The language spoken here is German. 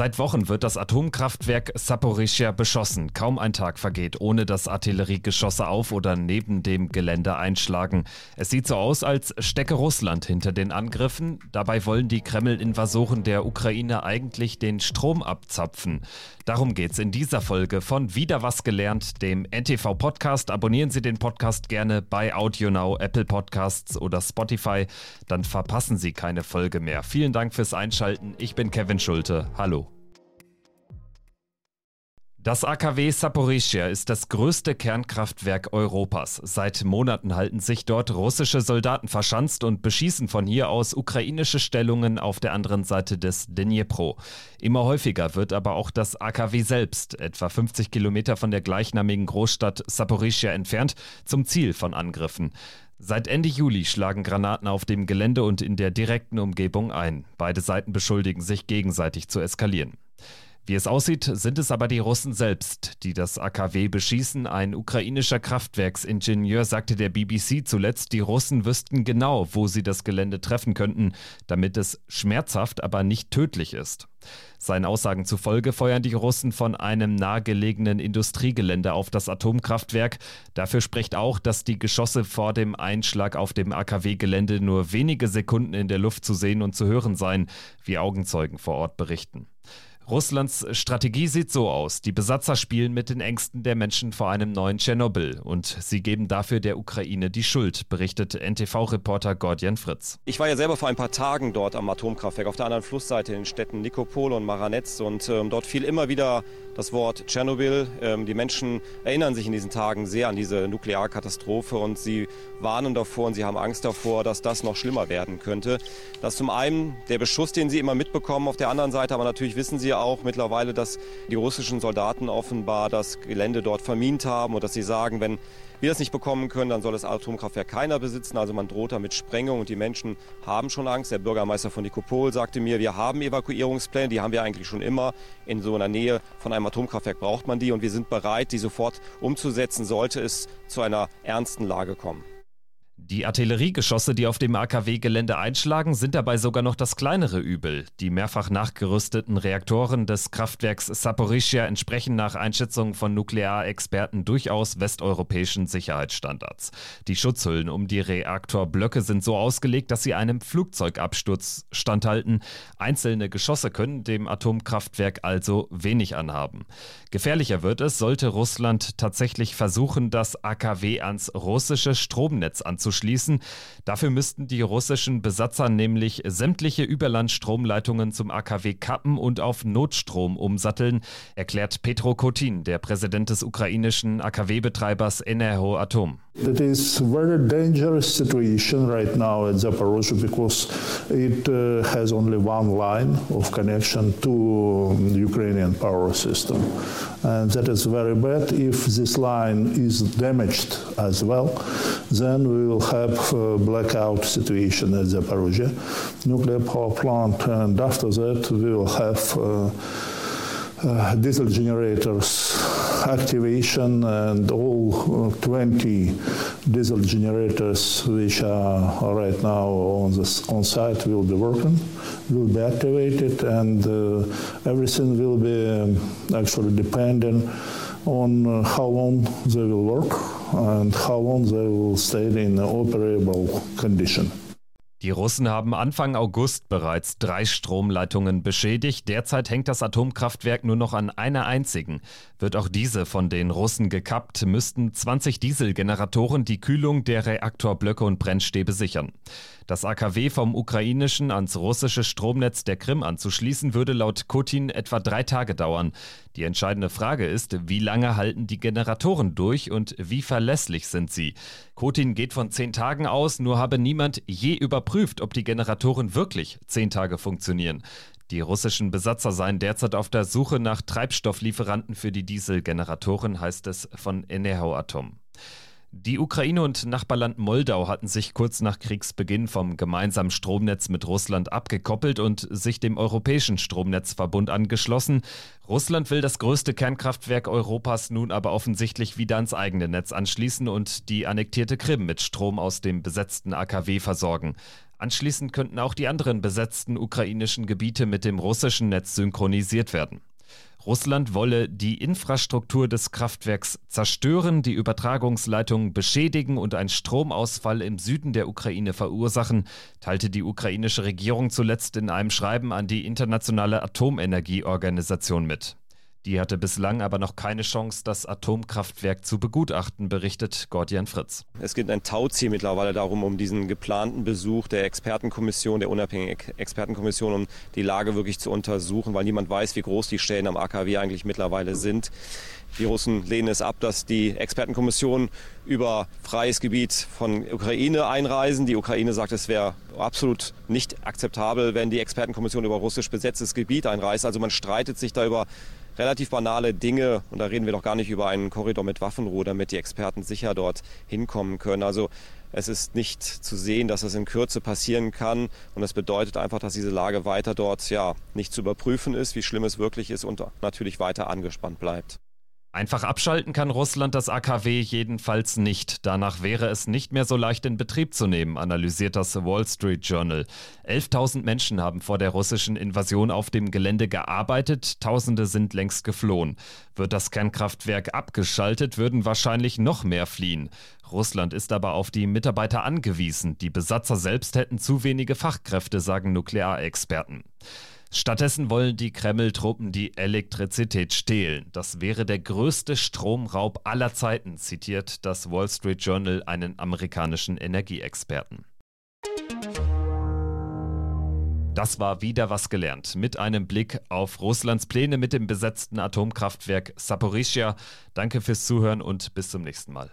Seit Wochen wird das Atomkraftwerk Saporischia beschossen. Kaum ein Tag vergeht, ohne dass Artilleriegeschosse auf oder neben dem Gelände einschlagen. Es sieht so aus, als stecke Russland hinter den Angriffen. Dabei wollen die Kreml-Invasoren der Ukraine eigentlich den Strom abzapfen. Darum geht's in dieser Folge von Wieder was gelernt, dem NTV Podcast. Abonnieren Sie den Podcast gerne bei AudioNow, Apple Podcasts oder Spotify. Dann verpassen Sie keine Folge mehr. Vielen Dank fürs Einschalten. Ich bin Kevin Schulte. Hallo. Das AKW Saporischia ist das größte Kernkraftwerk Europas. Seit Monaten halten sich dort russische Soldaten verschanzt und beschießen von hier aus ukrainische Stellungen auf der anderen Seite des Dnipro. Immer häufiger wird aber auch das AKW selbst, etwa 50 Kilometer von der gleichnamigen Großstadt Saporischia entfernt, zum Ziel von Angriffen. Seit Ende Juli schlagen Granaten auf dem Gelände und in der direkten Umgebung ein. Beide Seiten beschuldigen sich gegenseitig zu eskalieren. Wie es aussieht, sind es aber die Russen selbst, die das AKW beschießen. Ein ukrainischer Kraftwerksingenieur sagte der BBC zuletzt, die Russen wüssten genau, wo sie das Gelände treffen könnten, damit es schmerzhaft, aber nicht tödlich ist. Seinen Aussagen zufolge feuern die Russen von einem nahegelegenen Industriegelände auf das Atomkraftwerk. Dafür spricht auch, dass die Geschosse vor dem Einschlag auf dem AKW-Gelände nur wenige Sekunden in der Luft zu sehen und zu hören seien, wie Augenzeugen vor Ort berichten. Russlands Strategie sieht so aus. Die Besatzer spielen mit den Ängsten der Menschen vor einem neuen Tschernobyl und sie geben dafür der Ukraine die Schuld, berichtet NTV-Reporter Gordian Fritz. Ich war ja selber vor ein paar Tagen dort am Atomkraftwerk auf der anderen Flussseite in den Städten Nikopol und Maranetz und ähm, dort fiel immer wieder das Wort Tschernobyl. Ähm, die Menschen erinnern sich in diesen Tagen sehr an diese Nuklearkatastrophe und sie warnen davor und sie haben Angst davor, dass das noch schlimmer werden könnte. Das ist zum einen der Beschuss, den sie immer mitbekommen, auf der anderen Seite aber natürlich wissen sie auch mittlerweile, dass die russischen Soldaten offenbar das Gelände dort vermint haben und dass sie sagen, wenn wir das nicht bekommen können, dann soll das Atomkraftwerk keiner besitzen. Also man droht damit Sprengung und die Menschen haben schon Angst. Der Bürgermeister von Nikopol sagte mir, wir haben Evakuierungspläne, die haben wir eigentlich schon immer. In so einer Nähe von einem Atomkraftwerk braucht man die und wir sind bereit, die sofort umzusetzen, sollte es zu einer ernsten Lage kommen. Die Artilleriegeschosse, die auf dem AKW-Gelände einschlagen, sind dabei sogar noch das kleinere Übel. Die mehrfach nachgerüsteten Reaktoren des Kraftwerks Saporischia entsprechen nach Einschätzung von Nuklearexperten durchaus westeuropäischen Sicherheitsstandards. Die Schutzhüllen um die Reaktorblöcke sind so ausgelegt, dass sie einem Flugzeugabsturz standhalten. Einzelne Geschosse können dem Atomkraftwerk also wenig anhaben. Gefährlicher wird es, sollte Russland tatsächlich versuchen, das AKW ans russische Stromnetz anzuschließen anzuschließen. Dafür müssten die russischen Besatzer nämlich sämtliche Überlandstromleitungen zum AKW kappen und auf Notstrom umsatteln, erklärt Petro Kotin, der Präsident des ukrainischen AKW-Betreibers Enerho Atom. It is a very dangerous situation right now at Zaporozhye because it uh, has only one line of connection to the Ukrainian power system. And that is very bad. If this line is damaged as well, then we will have a blackout situation at Zaporozhye nuclear power plant. And after that, we will have uh, uh, diesel generators activation and all 20 diesel generators which are right now on the on site will be working, will be activated, and uh, everything will be um, actually dependent on uh, how long they will work and how long they will stay in operable condition. Die Russen haben Anfang August bereits drei Stromleitungen beschädigt. Derzeit hängt das Atomkraftwerk nur noch an einer einzigen. Wird auch diese von den Russen gekappt, müssten 20 Dieselgeneratoren die Kühlung der Reaktorblöcke und Brennstäbe sichern. Das AKW vom ukrainischen ans russische Stromnetz der Krim anzuschließen, würde laut Putin etwa drei Tage dauern. Die entscheidende Frage ist, wie lange halten die Generatoren durch und wie verlässlich sind sie? Putin geht von zehn Tagen aus, nur habe niemand je überprüft, ob die Generatoren wirklich zehn Tage funktionieren. Die russischen Besatzer seien derzeit auf der Suche nach Treibstofflieferanten für die Dieselgeneratoren, heißt es von Enerhoatom. Die Ukraine und Nachbarland Moldau hatten sich kurz nach Kriegsbeginn vom gemeinsamen Stromnetz mit Russland abgekoppelt und sich dem europäischen Stromnetzverbund angeschlossen. Russland will das größte Kernkraftwerk Europas nun aber offensichtlich wieder ans eigene Netz anschließen und die annektierte Krim mit Strom aus dem besetzten AKW versorgen. Anschließend könnten auch die anderen besetzten ukrainischen Gebiete mit dem russischen Netz synchronisiert werden. Russland wolle die Infrastruktur des Kraftwerks zerstören, die Übertragungsleitungen beschädigen und einen Stromausfall im Süden der Ukraine verursachen, teilte die ukrainische Regierung zuletzt in einem Schreiben an die Internationale Atomenergieorganisation mit. Die hatte bislang aber noch keine Chance, das Atomkraftwerk zu begutachten, berichtet Gordian Fritz. Es geht ein Tauziel mittlerweile darum, um diesen geplanten Besuch der Expertenkommission, der unabhängigen Expertenkommission, um die Lage wirklich zu untersuchen, weil niemand weiß, wie groß die Stellen am AKW eigentlich mittlerweile sind. Die Russen lehnen es ab, dass die Expertenkommission über freies Gebiet von Ukraine einreisen. Die Ukraine sagt, es wäre absolut nicht akzeptabel, wenn die Expertenkommission über russisch besetztes Gebiet einreist. Also man streitet sich da über relativ banale Dinge. Und da reden wir doch gar nicht über einen Korridor mit Waffenruhe, damit die Experten sicher dort hinkommen können. Also es ist nicht zu sehen, dass das in Kürze passieren kann. Und das bedeutet einfach, dass diese Lage weiter dort ja nicht zu überprüfen ist, wie schlimm es wirklich ist und natürlich weiter angespannt bleibt. Einfach abschalten kann Russland das AKW jedenfalls nicht. Danach wäre es nicht mehr so leicht in Betrieb zu nehmen, analysiert das Wall Street Journal. 11.000 Menschen haben vor der russischen Invasion auf dem Gelände gearbeitet, Tausende sind längst geflohen. Wird das Kernkraftwerk abgeschaltet, würden wahrscheinlich noch mehr fliehen. Russland ist aber auf die Mitarbeiter angewiesen. Die Besatzer selbst hätten zu wenige Fachkräfte, sagen Nuklearexperten. Stattdessen wollen die Kreml-Truppen die Elektrizität stehlen. Das wäre der größte Stromraub aller Zeiten, zitiert das Wall Street Journal einen amerikanischen Energieexperten. Das war wieder was gelernt mit einem Blick auf Russlands Pläne mit dem besetzten Atomkraftwerk Saporischia. Danke fürs Zuhören und bis zum nächsten Mal.